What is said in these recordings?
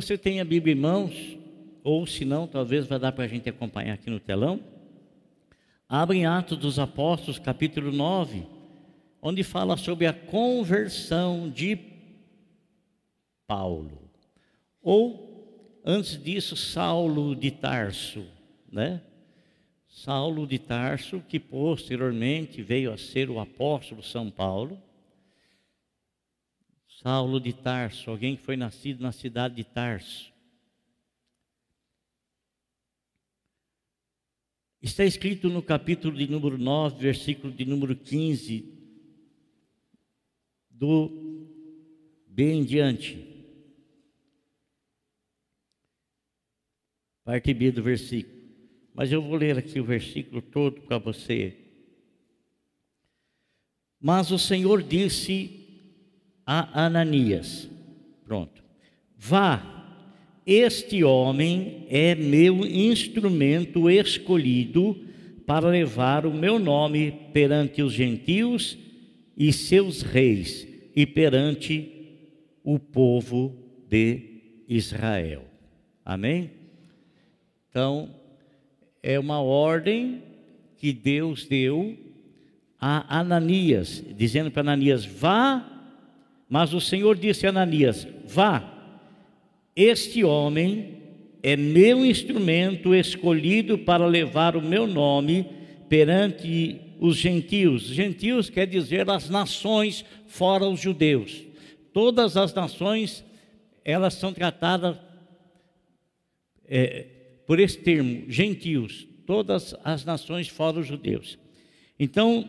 você tem a Bíblia em mãos, ou se não, talvez vai dar para a gente acompanhar aqui no telão. Abre em Atos dos Apóstolos, capítulo 9, onde fala sobre a conversão de Paulo. Ou, antes disso, Saulo de Tarso, né? Saulo de Tarso, que posteriormente veio a ser o apóstolo São Paulo. Saulo de Tarso, alguém que foi nascido na cidade de Tarso. Está escrito no capítulo de número 9, versículo de número 15, do bem em diante. Parte B do versículo. Mas eu vou ler aqui o versículo todo para você. Mas o Senhor disse a Ananias: Pronto, vá este homem é meu instrumento escolhido para levar o meu nome perante os gentios e seus reis e perante o povo de Israel. Amém? Então, é uma ordem que Deus deu a Ananias, dizendo para Ananias: vá, mas o Senhor disse a Ananias: vá este homem é meu instrumento escolhido para levar o meu nome perante os gentios. Gentios quer dizer as nações fora os judeus. Todas as nações, elas são tratadas é, por esse termo, gentios. Todas as nações fora os judeus. Então,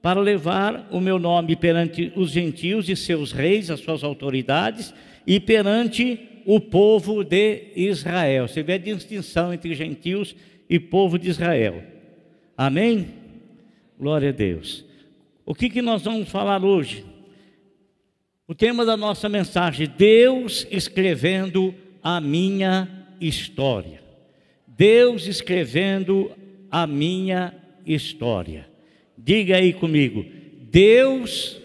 para levar o meu nome perante os gentios e seus reis, as suas autoridades, e perante o povo de Israel. Você vê a distinção entre gentios e povo de Israel. Amém? Glória a Deus. O que, que nós vamos falar hoje? O tema da nossa mensagem: Deus escrevendo a minha história. Deus escrevendo a minha história. Diga aí comigo: Deus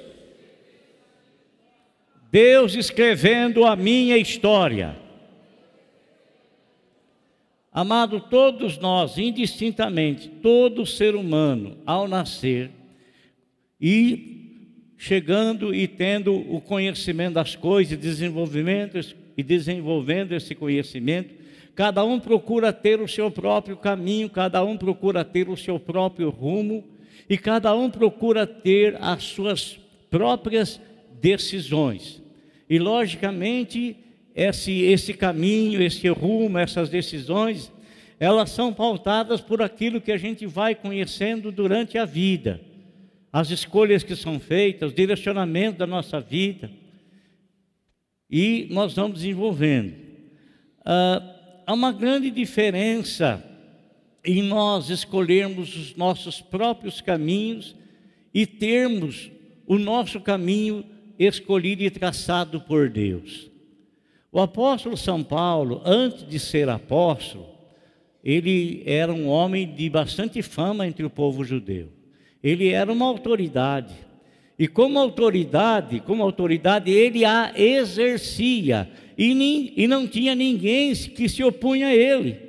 Deus escrevendo a minha história. Amado, todos nós, indistintamente, todo ser humano, ao nascer e chegando e tendo o conhecimento das coisas, desenvolvimento e desenvolvendo esse conhecimento, cada um procura ter o seu próprio caminho, cada um procura ter o seu próprio rumo e cada um procura ter as suas próprias decisões. E, logicamente, esse, esse caminho, esse rumo, essas decisões, elas são pautadas por aquilo que a gente vai conhecendo durante a vida, as escolhas que são feitas, o direcionamento da nossa vida, e nós vamos desenvolvendo. Ah, há uma grande diferença em nós escolhermos os nossos próprios caminhos e termos o nosso caminho escolhido e traçado por Deus. O apóstolo São Paulo, antes de ser apóstolo, ele era um homem de bastante fama entre o povo judeu. Ele era uma autoridade. E como autoridade, como autoridade, ele a exercia. E, nem, e não tinha ninguém que se opunha a ele.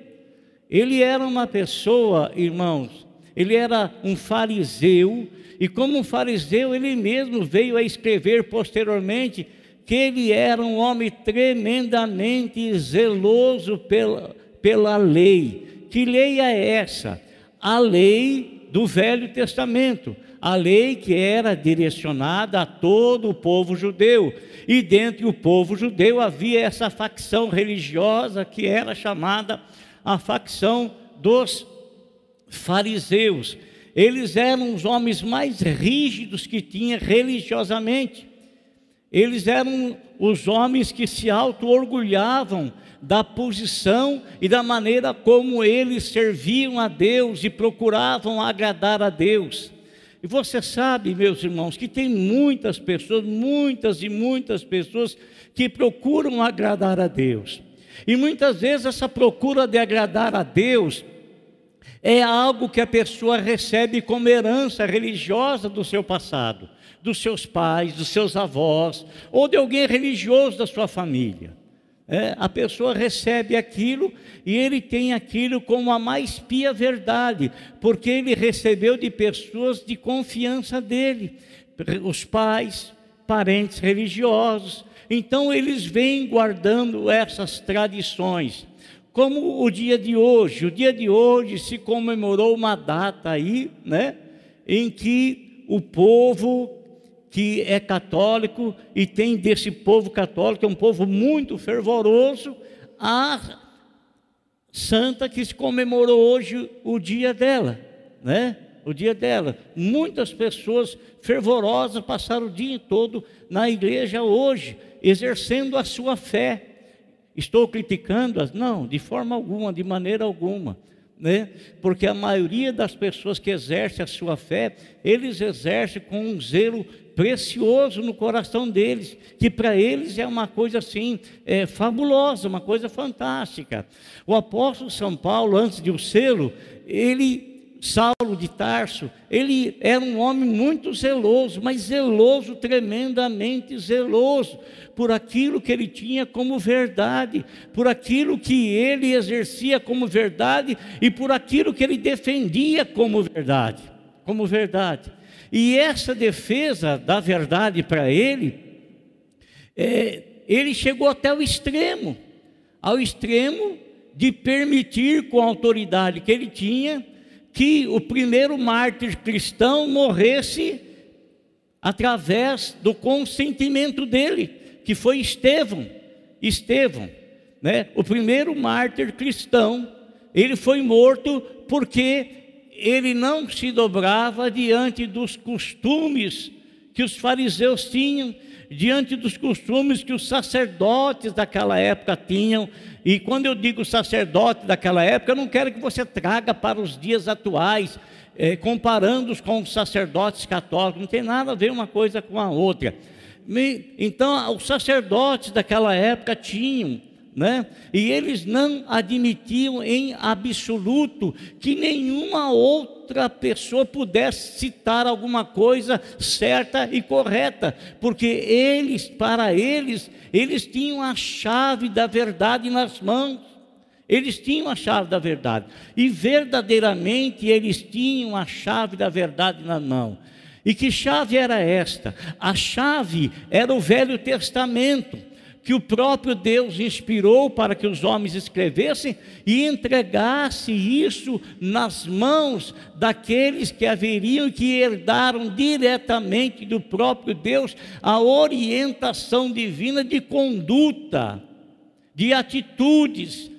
Ele era uma pessoa, irmãos, ele era um fariseu e como um fariseu, ele mesmo veio a escrever posteriormente que ele era um homem tremendamente zeloso pela, pela lei. Que lei é essa? A lei do Velho Testamento, a lei que era direcionada a todo o povo judeu. E dentro do povo judeu havia essa facção religiosa que era chamada a facção dos fariseus eles eram os homens mais rígidos que tinha religiosamente. Eles eram os homens que se auto-orgulhavam da posição e da maneira como eles serviam a Deus e procuravam agradar a Deus. E você sabe, meus irmãos, que tem muitas pessoas, muitas e muitas pessoas que procuram agradar a Deus. E muitas vezes essa procura de agradar a Deus é algo que a pessoa recebe como herança religiosa do seu passado, dos seus pais, dos seus avós, ou de alguém religioso da sua família. É, a pessoa recebe aquilo e ele tem aquilo como a mais pia verdade, porque ele recebeu de pessoas de confiança dele, os pais, parentes religiosos. Então eles vêm guardando essas tradições. Como o dia de hoje, o dia de hoje se comemorou uma data aí, né, em que o povo que é católico e tem desse povo católico, é um povo muito fervoroso, a santa que se comemorou hoje o dia dela, né? O dia dela. Muitas pessoas fervorosas passaram o dia todo na igreja hoje, exercendo a sua fé. Estou criticando-as? Não, de forma alguma, de maneira alguma. Né? Porque a maioria das pessoas que exercem a sua fé, eles exercem com um zelo precioso no coração deles, que para eles é uma coisa assim é, fabulosa, uma coisa fantástica. O apóstolo São Paulo, antes de o selo, ele Saulo de Tarso, ele era um homem muito zeloso, mas zeloso, tremendamente zeloso, por aquilo que ele tinha como verdade, por aquilo que ele exercia como verdade e por aquilo que ele defendia como verdade, como verdade. E essa defesa da verdade para ele, é, ele chegou até o extremo, ao extremo de permitir, com a autoridade que ele tinha, que o primeiro mártir cristão morresse através do consentimento dele, que foi Estevão. Estevão, né? O primeiro mártir cristão, ele foi morto porque ele não se dobrava diante dos costumes que os fariseus tinham, diante dos costumes que os sacerdotes daquela época tinham. E quando eu digo sacerdote daquela época, eu não quero que você traga para os dias atuais, eh, comparando-os com os sacerdotes católicos, não tem nada a ver uma coisa com a outra. Então, os sacerdotes daquela época tinham né? E eles não admitiam em absoluto que nenhuma outra pessoa pudesse citar alguma coisa certa e correta, porque eles, para eles, eles tinham a chave da verdade nas mãos. Eles tinham a chave da verdade, e verdadeiramente eles tinham a chave da verdade na mão. E que chave era esta? A chave era o Velho Testamento que o próprio Deus inspirou para que os homens escrevessem e entregasse isso nas mãos daqueles que haveriam que herdaram diretamente do próprio Deus a orientação divina de conduta, de atitudes,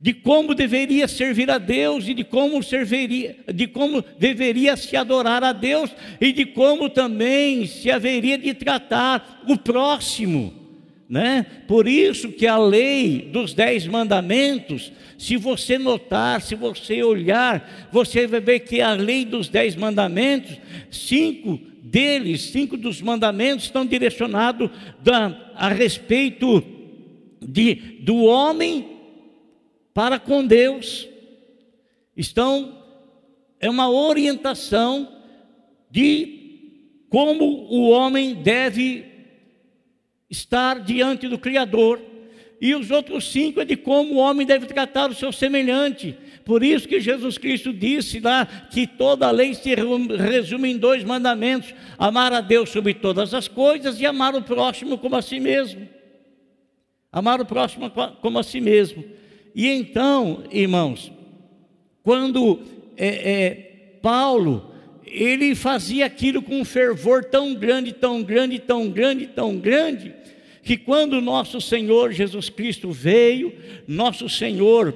de como deveria servir a Deus e de como serviria, de como deveria se adorar a Deus e de como também se haveria de tratar o próximo né? Por isso que a lei dos dez mandamentos, se você notar, se você olhar, você vai ver que a lei dos dez mandamentos, cinco deles, cinco dos mandamentos estão direcionados da, a respeito de, do homem para com Deus. Estão, é uma orientação de como o homem deve estar diante do Criador. E os outros cinco é de como o homem deve tratar o seu semelhante. Por isso que Jesus Cristo disse lá que toda a lei se resume em dois mandamentos: amar a Deus sobre todas as coisas e amar o próximo como a si mesmo. Amar o próximo como a si mesmo. E então, irmãos, quando é, é, Paulo ele fazia aquilo com um fervor tão grande, tão grande, tão grande, tão grande, que quando nosso Senhor Jesus Cristo veio, nosso Senhor,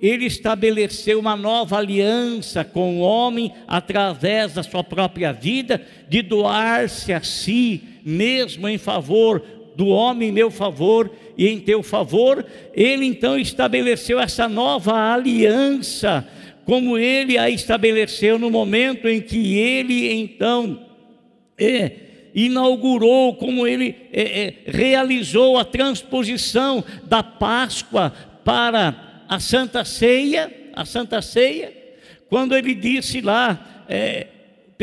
ele estabeleceu uma nova aliança com o homem através da sua própria vida, de doar-se a si mesmo em favor do homem em meu favor e em teu favor, ele então estabeleceu essa nova aliança como ele a estabeleceu no momento em que ele então é, inaugurou, como ele é, é, realizou a transposição da Páscoa para a Santa Ceia, a Santa Ceia, quando ele disse lá, é,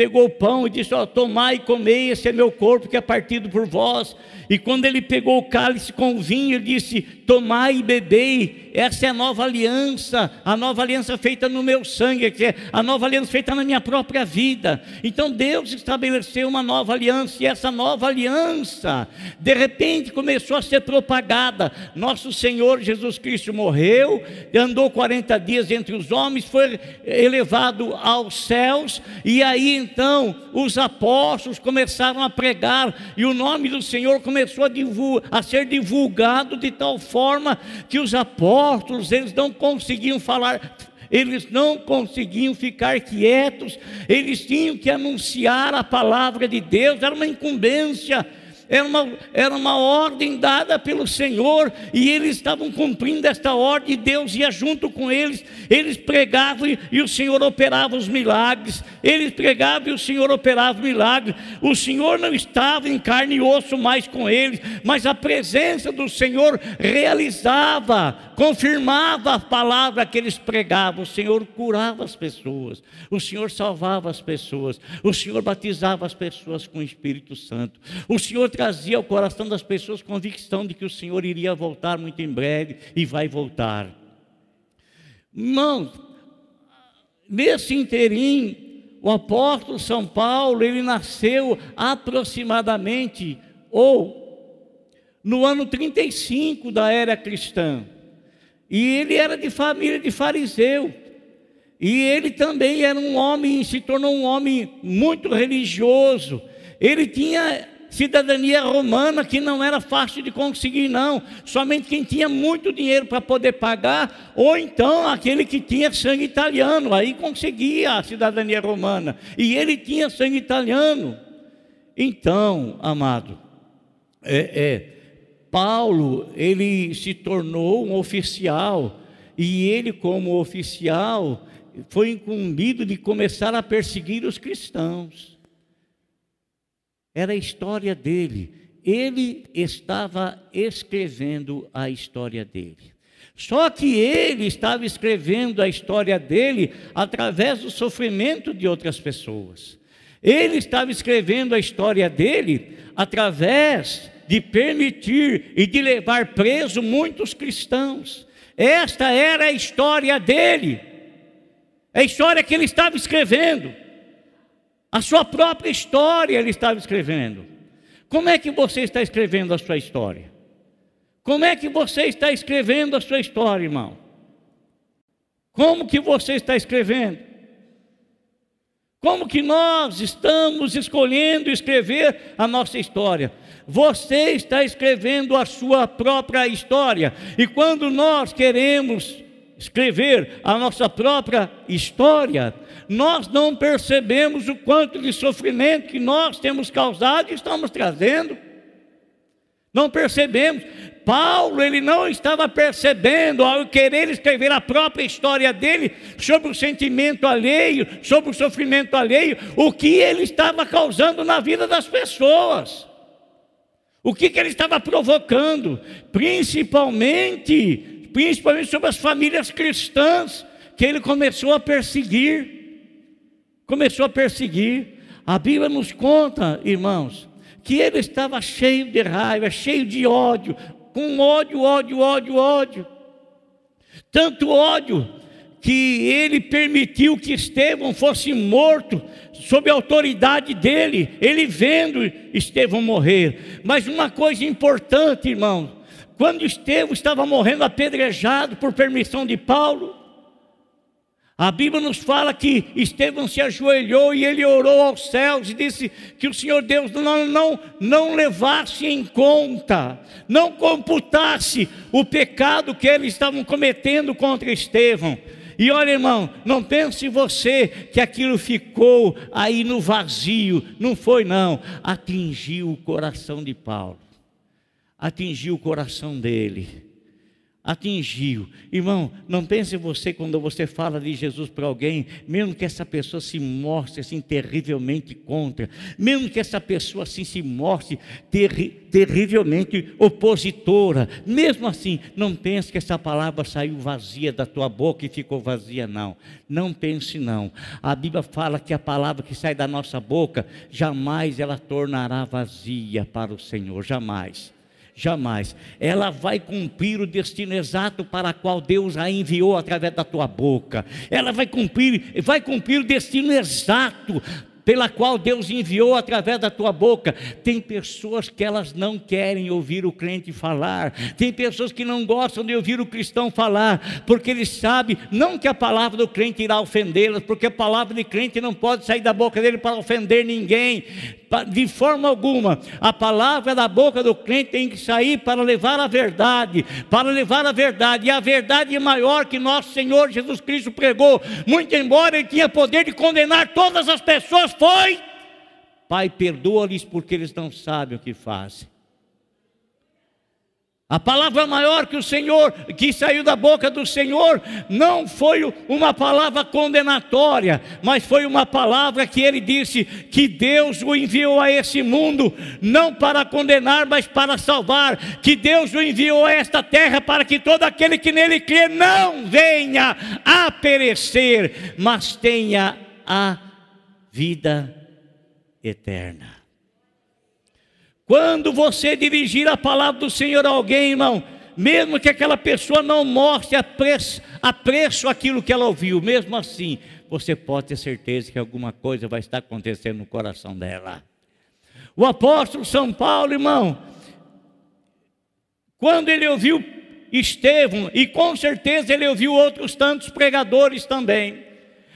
pegou o pão e disse: ó, Tomai e comei, esse é meu corpo que é partido por vós. E quando ele pegou o cálice com o vinho, ele disse: Tomai e bebei, essa é a nova aliança, a nova aliança feita no meu sangue, que é a nova aliança feita na minha própria vida. Então Deus estabeleceu uma nova aliança, e essa nova aliança, de repente, começou a ser propagada. Nosso Senhor Jesus Cristo morreu, andou 40 dias entre os homens, foi elevado aos céus, e aí então os apóstolos começaram a pregar, e o nome do Senhor começou a, a ser divulgado de tal forma que os apóstolos, eles não conseguiam falar, eles não conseguiam ficar quietos, eles tinham que anunciar a palavra de Deus, era uma incumbência era uma, era uma ordem dada pelo Senhor, e eles estavam cumprindo esta ordem, Deus ia junto com eles, eles pregavam e, e o Senhor operava os milagres, eles pregavam e o Senhor operava os milagres, o Senhor não estava em carne e osso mais com eles, mas a presença do Senhor realizava, confirmava a palavra que eles pregavam, o Senhor curava as pessoas, o Senhor salvava as pessoas, o Senhor batizava as pessoas com o Espírito Santo, o Senhor trazia ao coração das pessoas convicção de que o Senhor iria voltar muito em breve e vai voltar. Irmãos, nesse interim, o apóstolo São Paulo, ele nasceu aproximadamente, ou no ano 35 da era cristã. E ele era de família de fariseu. E ele também era um homem, se tornou um homem muito religioso. Ele tinha cidadania romana que não era fácil de conseguir, não. Somente quem tinha muito dinheiro para poder pagar, ou então aquele que tinha sangue italiano, aí conseguia a cidadania romana. E ele tinha sangue italiano. Então, amado, é, é, Paulo, ele se tornou um oficial, e ele, como oficial, foi incumbido de começar a perseguir os cristãos. Era a história dele. Ele estava escrevendo a história dele. Só que ele estava escrevendo a história dele através do sofrimento de outras pessoas. Ele estava escrevendo a história dele através de permitir e de levar preso muitos cristãos. Esta era a história dele, a história que ele estava escrevendo. A sua própria história ele estava escrevendo. Como é que você está escrevendo a sua história? Como é que você está escrevendo a sua história, irmão? Como que você está escrevendo? Como que nós estamos escolhendo escrever a nossa história? Você está escrevendo a sua própria história. E quando nós queremos escrever a nossa própria história, nós não percebemos o quanto de sofrimento que nós temos causado e estamos trazendo. Não percebemos. Paulo, ele não estava percebendo, ao querer escrever a própria história dele, sobre o sentimento alheio, sobre o sofrimento alheio, o que ele estava causando na vida das pessoas. O que, que ele estava provocando? Principalmente principalmente sobre as famílias cristãs, que ele começou a perseguir. Começou a perseguir. A Bíblia nos conta, irmãos, que ele estava cheio de raiva, cheio de ódio, com ódio, ódio, ódio, ódio. Tanto ódio que ele permitiu que Estevão fosse morto sob a autoridade dele, ele vendo Estevão morrer. Mas uma coisa importante, irmão, quando Estevão estava morrendo apedrejado por permissão de Paulo, a Bíblia nos fala que Estevão se ajoelhou e ele orou aos céus e disse que o Senhor Deus não, não, não levasse em conta, não computasse o pecado que eles estavam cometendo contra Estevão. E olha, irmão, não pense você que aquilo ficou aí no vazio, não foi, não, atingiu o coração de Paulo atingiu o coração dele. Atingiu. Irmão, não pense você quando você fala de Jesus para alguém, mesmo que essa pessoa se mostre assim terrivelmente contra, mesmo que essa pessoa assim se mostre terri terrivelmente opositora, mesmo assim, não pense que essa palavra saiu vazia da tua boca e ficou vazia, não. Não pense não. A Bíblia fala que a palavra que sai da nossa boca, jamais ela tornará vazia para o Senhor, jamais jamais. Ela vai cumprir o destino exato para qual Deus a enviou através da tua boca. Ela vai cumprir, vai cumprir o destino exato pela qual Deus enviou através da tua boca. Tem pessoas que elas não querem ouvir o crente falar, tem pessoas que não gostam de ouvir o cristão falar, porque eles sabem, não que a palavra do crente irá ofendê-las, porque a palavra de crente não pode sair da boca dele para ofender ninguém, de forma alguma. A palavra da boca do crente tem que sair para levar a verdade, para levar a verdade, e a verdade é maior que nosso Senhor Jesus Cristo pregou, muito embora ele tinha poder de condenar todas as pessoas foi: Pai, perdoa-lhes porque eles não sabem o que fazem. A palavra maior que o Senhor, que saiu da boca do Senhor, não foi uma palavra condenatória, mas foi uma palavra que ele disse que Deus o enviou a esse mundo, não para condenar, mas para salvar, que Deus o enviou a esta terra para que todo aquele que nele crê não venha a perecer, mas tenha a vida eterna. Quando você dirigir a palavra do Senhor a alguém, irmão, mesmo que aquela pessoa não mostre apreço, apreço aquilo que ela ouviu, mesmo assim, você pode ter certeza que alguma coisa vai estar acontecendo no coração dela. O apóstolo São Paulo, irmão, quando ele ouviu Estevão, e com certeza ele ouviu outros tantos pregadores também,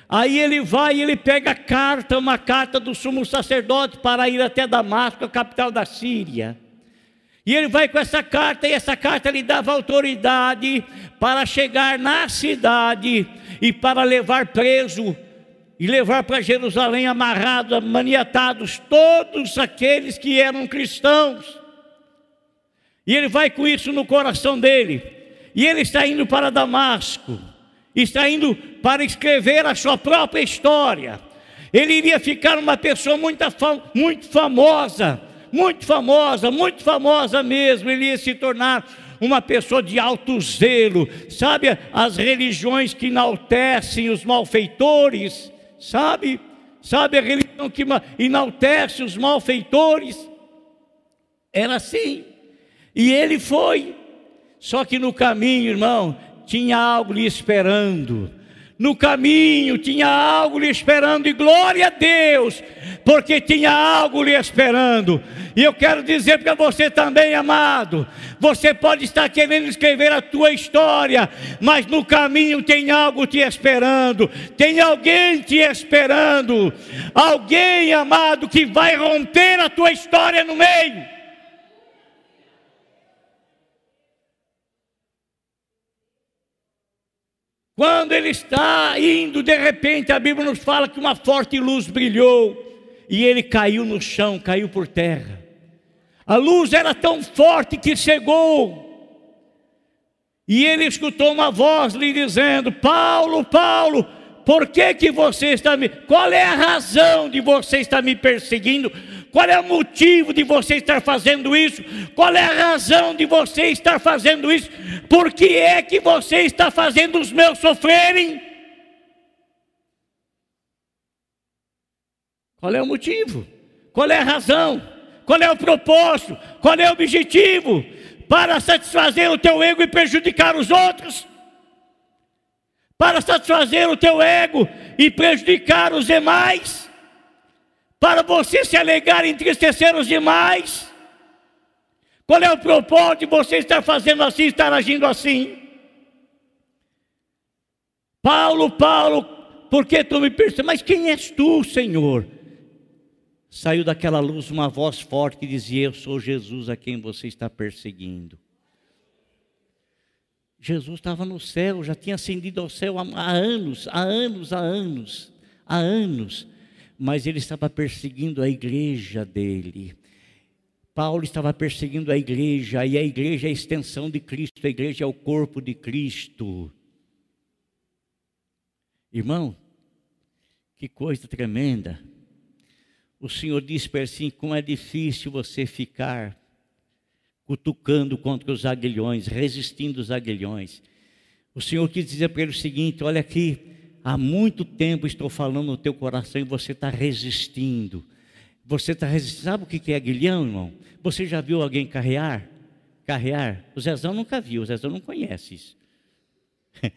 Aí ele vai e ele pega a carta, uma carta do sumo sacerdote para ir até Damasco, a capital da Síria. E ele vai com essa carta, e essa carta lhe dava autoridade para chegar na cidade e para levar preso e levar para Jerusalém amarrados, maniatados, todos aqueles que eram cristãos. E ele vai com isso no coração dele. E ele está indo para Damasco está indo para escrever a sua própria história. Ele iria ficar uma pessoa muito, muito famosa, muito famosa, muito famosa mesmo. Ele ia se tornar uma pessoa de alto zelo, sabe? As religiões que enaltecem os malfeitores, sabe? Sabe a religião que enaltece os malfeitores? Era assim. E ele foi. Só que no caminho, irmão, tinha algo lhe esperando. No caminho tinha algo lhe esperando, e glória a Deus, porque tinha algo lhe esperando. E eu quero dizer para você também, amado: você pode estar querendo escrever a tua história, mas no caminho tem algo te esperando, tem alguém te esperando, alguém, amado, que vai romper a tua história no meio. Quando ele está indo, de repente a Bíblia nos fala que uma forte luz brilhou e ele caiu no chão, caiu por terra. A luz era tão forte que cegou. E ele escutou uma voz lhe dizendo: Paulo, Paulo, por que que você está me Qual é a razão de você estar me perseguindo? Qual é o motivo de você estar fazendo isso? Qual é a razão de você estar fazendo isso? Por que é que você está fazendo os meus sofrerem? Qual é o motivo? Qual é a razão? Qual é o propósito? Qual é o objetivo? Para satisfazer o teu ego e prejudicar os outros? Para satisfazer o teu ego e prejudicar os demais? Para você se alegar e entristecer os demais? Qual é o propósito de você estar fazendo assim, estar agindo assim? Paulo, Paulo, por que tu me persegues? Mas quem és tu, Senhor? Saiu daquela luz uma voz forte que dizia: Eu sou Jesus a quem você está perseguindo. Jesus estava no céu, já tinha ascendido ao céu há anos, há anos, há anos, há anos mas ele estava perseguindo a igreja dele. Paulo estava perseguindo a igreja, e a igreja é a extensão de Cristo, a igreja é o corpo de Cristo. Irmão, que coisa tremenda. O Senhor disse para ele assim: como é difícil você ficar cutucando contra os aguilhões, resistindo os aguilhões. O Senhor quis dizer para ele o seguinte: olha aqui, há muito tempo estou falando no teu coração e você está resistindo. Você está resistindo. Sabe o que é aguilhão, irmão? Você já viu alguém carrear? Carrear? O Zezão nunca viu, o Zezão não conhece isso.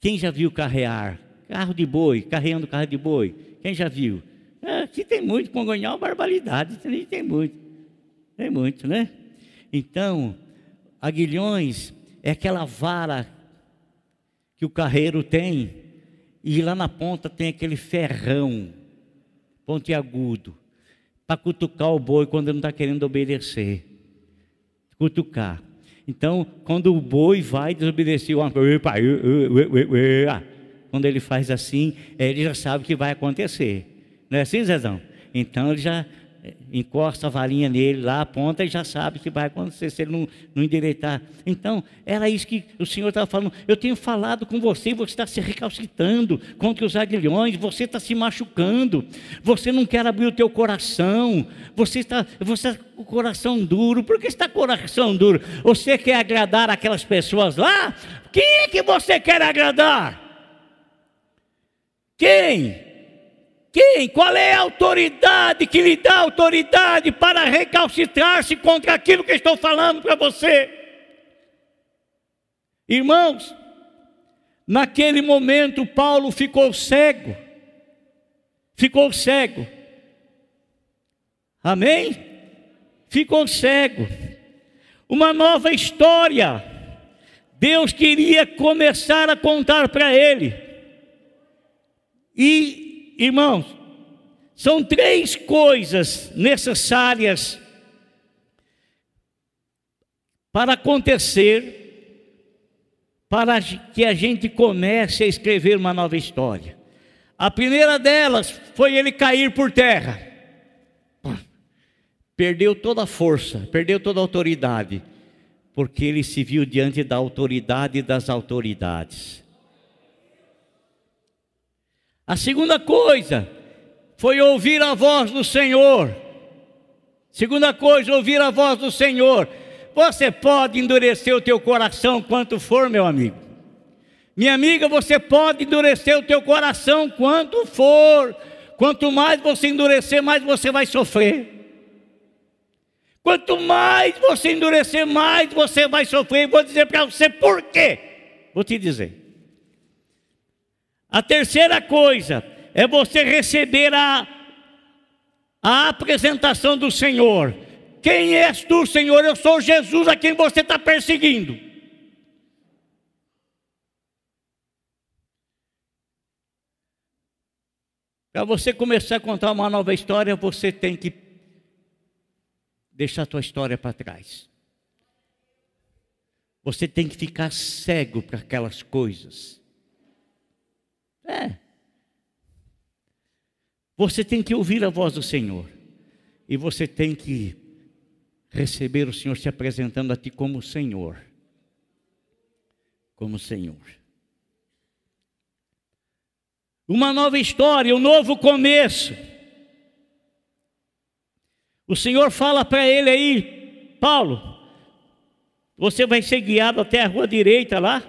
Quem já viu carrear? Carro de boi, carreando carro de boi. Quem já viu? É, aqui tem muito, Congonhal, barbaridade, tem, tem muito. Tem muito, né? Então, aguilhões é aquela vara que o carreiro tem, e lá na ponta tem aquele ferrão pontiagudo para cutucar o boi quando ele não está querendo obedecer. Cutucar. Então, quando o boi vai desobedecer coisa, quando ele faz assim, ele já sabe o que vai acontecer. Não é assim, Zezão? Então ele já encosta a varinha nele lá, aponta e já sabe que vai acontecer se ele não, não endireitar. Então, era isso que o Senhor estava falando. Eu tenho falado com você, você está se recalcitando contra os aguilhões, você está se machucando, você não quer abrir o teu coração, você está, você está com o coração duro. Por que está com o coração duro? Você quer agradar aquelas pessoas lá? Quem é que você quer agradar? Quem? Quem? Qual é a autoridade que lhe dá autoridade para recalcitrar-se contra aquilo que estou falando para você? Irmãos, naquele momento Paulo ficou cego. Ficou cego. Amém? Ficou cego. Uma nova história. Deus queria começar a contar para ele. E Irmãos, são três coisas necessárias para acontecer, para que a gente comece a escrever uma nova história. A primeira delas foi ele cair por terra. Perdeu toda a força, perdeu toda a autoridade, porque ele se viu diante da autoridade das autoridades. A segunda coisa foi ouvir a voz do Senhor. Segunda coisa, ouvir a voz do Senhor. Você pode endurecer o teu coração quanto for, meu amigo. Minha amiga, você pode endurecer o teu coração quanto for. Quanto mais você endurecer, mais você vai sofrer. Quanto mais você endurecer, mais você vai sofrer. Vou dizer para você por quê. Vou te dizer. A terceira coisa é você receber a, a apresentação do Senhor. Quem és tu, Senhor? Eu sou Jesus a quem você está perseguindo. Para você começar a contar uma nova história, você tem que deixar a tua história para trás. Você tem que ficar cego para aquelas coisas. É. Você tem que ouvir a voz do Senhor. E você tem que receber o Senhor se apresentando a ti como Senhor. Como Senhor. Uma nova história, um novo começo. O Senhor fala para ele aí, Paulo, você vai ser guiado até a rua direita lá.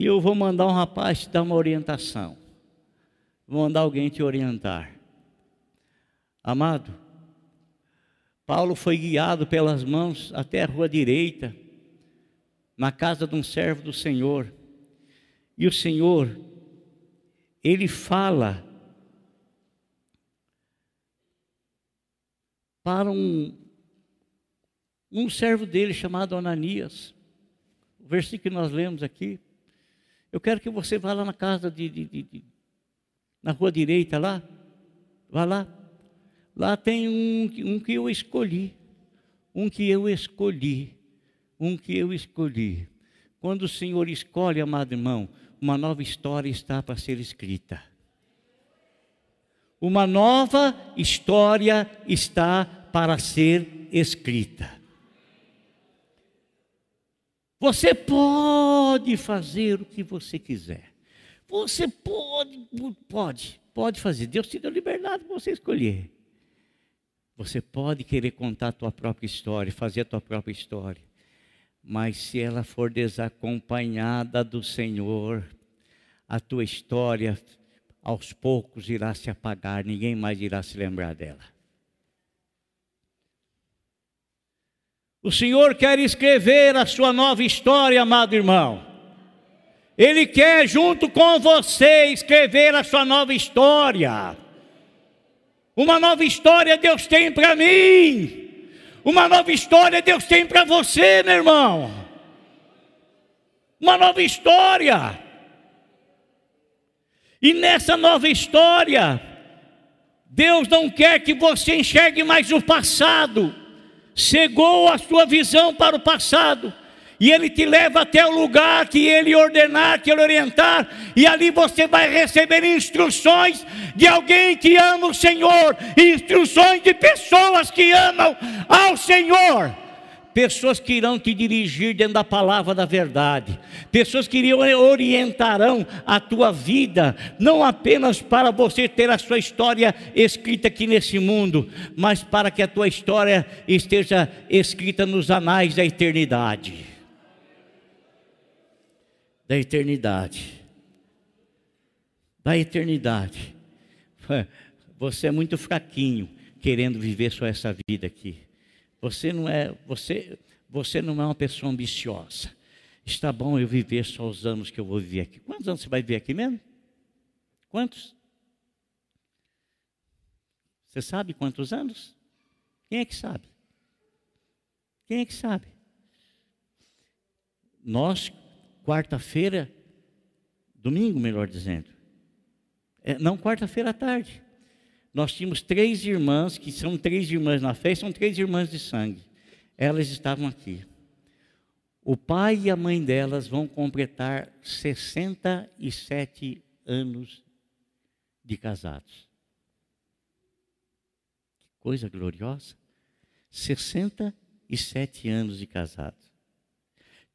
E eu vou mandar um rapaz te dar uma orientação. Vou mandar alguém te orientar. Amado, Paulo foi guiado pelas mãos até a rua direita, na casa de um servo do Senhor. E o Senhor, ele fala para um, um servo dele chamado Ananias. O versículo que nós lemos aqui. Eu quero que você vá lá na casa de, de, de, de na rua direita lá, vá lá. Lá tem um, um que eu escolhi, um que eu escolhi, um que eu escolhi. Quando o Senhor escolhe, amado irmão, uma nova história está para ser escrita. Uma nova história está para ser escrita. Você pode fazer o que você quiser. Você pode, pode, pode fazer. Deus te deu liberdade para você escolher. Você pode querer contar a tua própria história, fazer a tua própria história. Mas se ela for desacompanhada do Senhor, a tua história aos poucos irá se apagar, ninguém mais irá se lembrar dela. O Senhor quer escrever a sua nova história, amado irmão. Ele quer, junto com você, escrever a sua nova história. Uma nova história Deus tem para mim. Uma nova história Deus tem para você, meu irmão. Uma nova história. E nessa nova história, Deus não quer que você enxergue mais o passado cegou a sua visão para o passado. E ele te leva até o lugar que ele ordenar, que ele orientar, e ali você vai receber instruções de alguém que ama o Senhor, instruções de pessoas que amam ao Senhor pessoas que irão te dirigir dentro da palavra da verdade, pessoas que orientarão a tua vida, não apenas para você ter a sua história escrita aqui nesse mundo, mas para que a tua história esteja escrita nos anais da eternidade. Da eternidade. Da eternidade. Você é muito fraquinho querendo viver só essa vida aqui. Você não é, você, você não é uma pessoa ambiciosa. Está bom eu viver só os anos que eu vou viver aqui. Quantos anos você vai viver aqui mesmo? Quantos? Você sabe quantos anos? Quem é que sabe? Quem é que sabe? Nós, quarta-feira, domingo, melhor dizendo, é, não quarta-feira à tarde, nós tínhamos três irmãs, que são três irmãs na fé, são três irmãs de sangue. Elas estavam aqui. O pai e a mãe delas vão completar 67 anos de casados. Que coisa gloriosa! 67 anos de casados.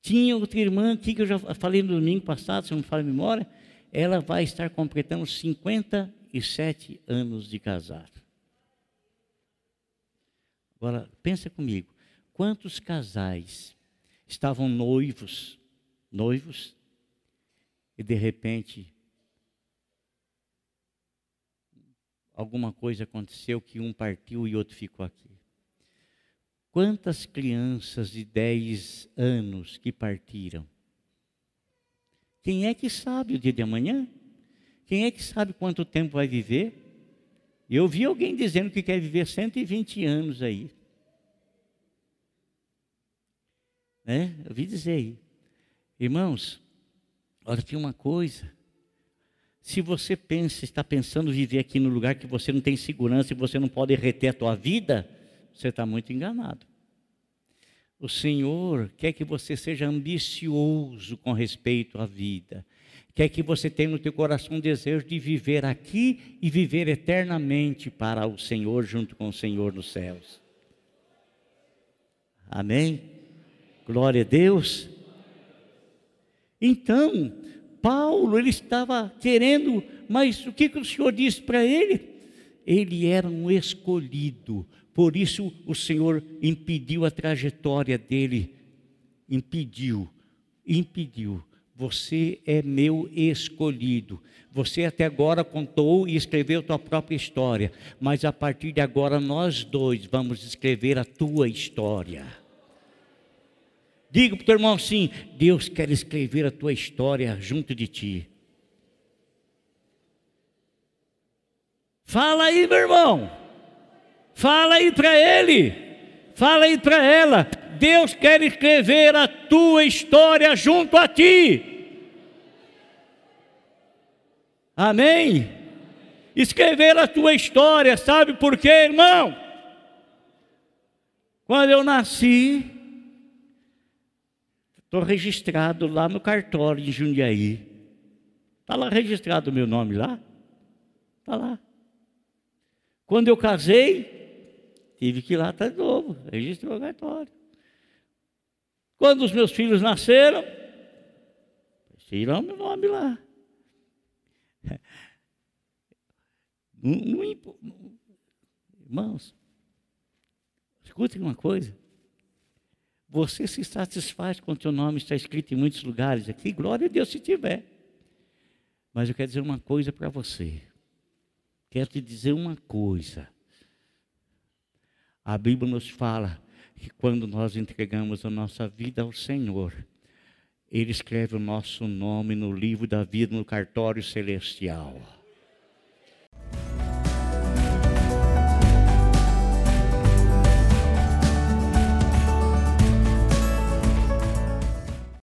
Tinha outra irmã aqui que eu já falei no domingo passado, se não me fala a memória, ela vai estar completando 50 e sete anos de casado. Agora, pensa comigo, quantos casais estavam noivos, noivos, e de repente alguma coisa aconteceu que um partiu e outro ficou aqui. Quantas crianças de 10 anos que partiram? Quem é que sabe o dia de amanhã? Quem é que sabe quanto tempo vai viver? Eu vi alguém dizendo que quer viver 120 anos aí. Né? Eu vi dizer aí. Irmãos, olha aqui uma coisa. Se você pensa, está pensando viver aqui no lugar que você não tem segurança e você não pode reter a tua vida, você está muito enganado. O Senhor quer que você seja ambicioso com respeito à vida quer que você tenha no teu coração o desejo de viver aqui e viver eternamente para o Senhor, junto com o Senhor nos céus. Amém? Glória a Deus. Então, Paulo, ele estava querendo, mas o que, que o Senhor disse para ele? Ele era um escolhido, por isso o Senhor impediu a trajetória dele, impediu, impediu você é meu escolhido. Você até agora contou e escreveu tua própria história, mas a partir de agora nós dois vamos escrever a tua história. Diga para o teu irmão assim: Deus quer escrever a tua história junto de ti. Fala aí, meu irmão. Fala aí para ele. Fala aí para ela. Deus quer escrever a tua história junto a ti. Amém? Escrever a tua história, sabe por quê, irmão? Quando eu nasci, estou registrado lá no cartório de Jundiaí. Está lá registrado o meu nome lá? Está lá. Quando eu casei, tive que ir lá atrás de novo, registro rogatório. Quando os meus filhos nasceram, tiram meu nome lá. Irmãos, escutem uma coisa. Você se satisfaz com o teu nome está escrito em muitos lugares aqui, glória a Deus se tiver. Mas eu quero dizer uma coisa para você. Quero te dizer uma coisa. A Bíblia nos fala que quando nós entregamos a nossa vida ao Senhor, Ele escreve o nosso nome no livro da vida, no cartório celestial.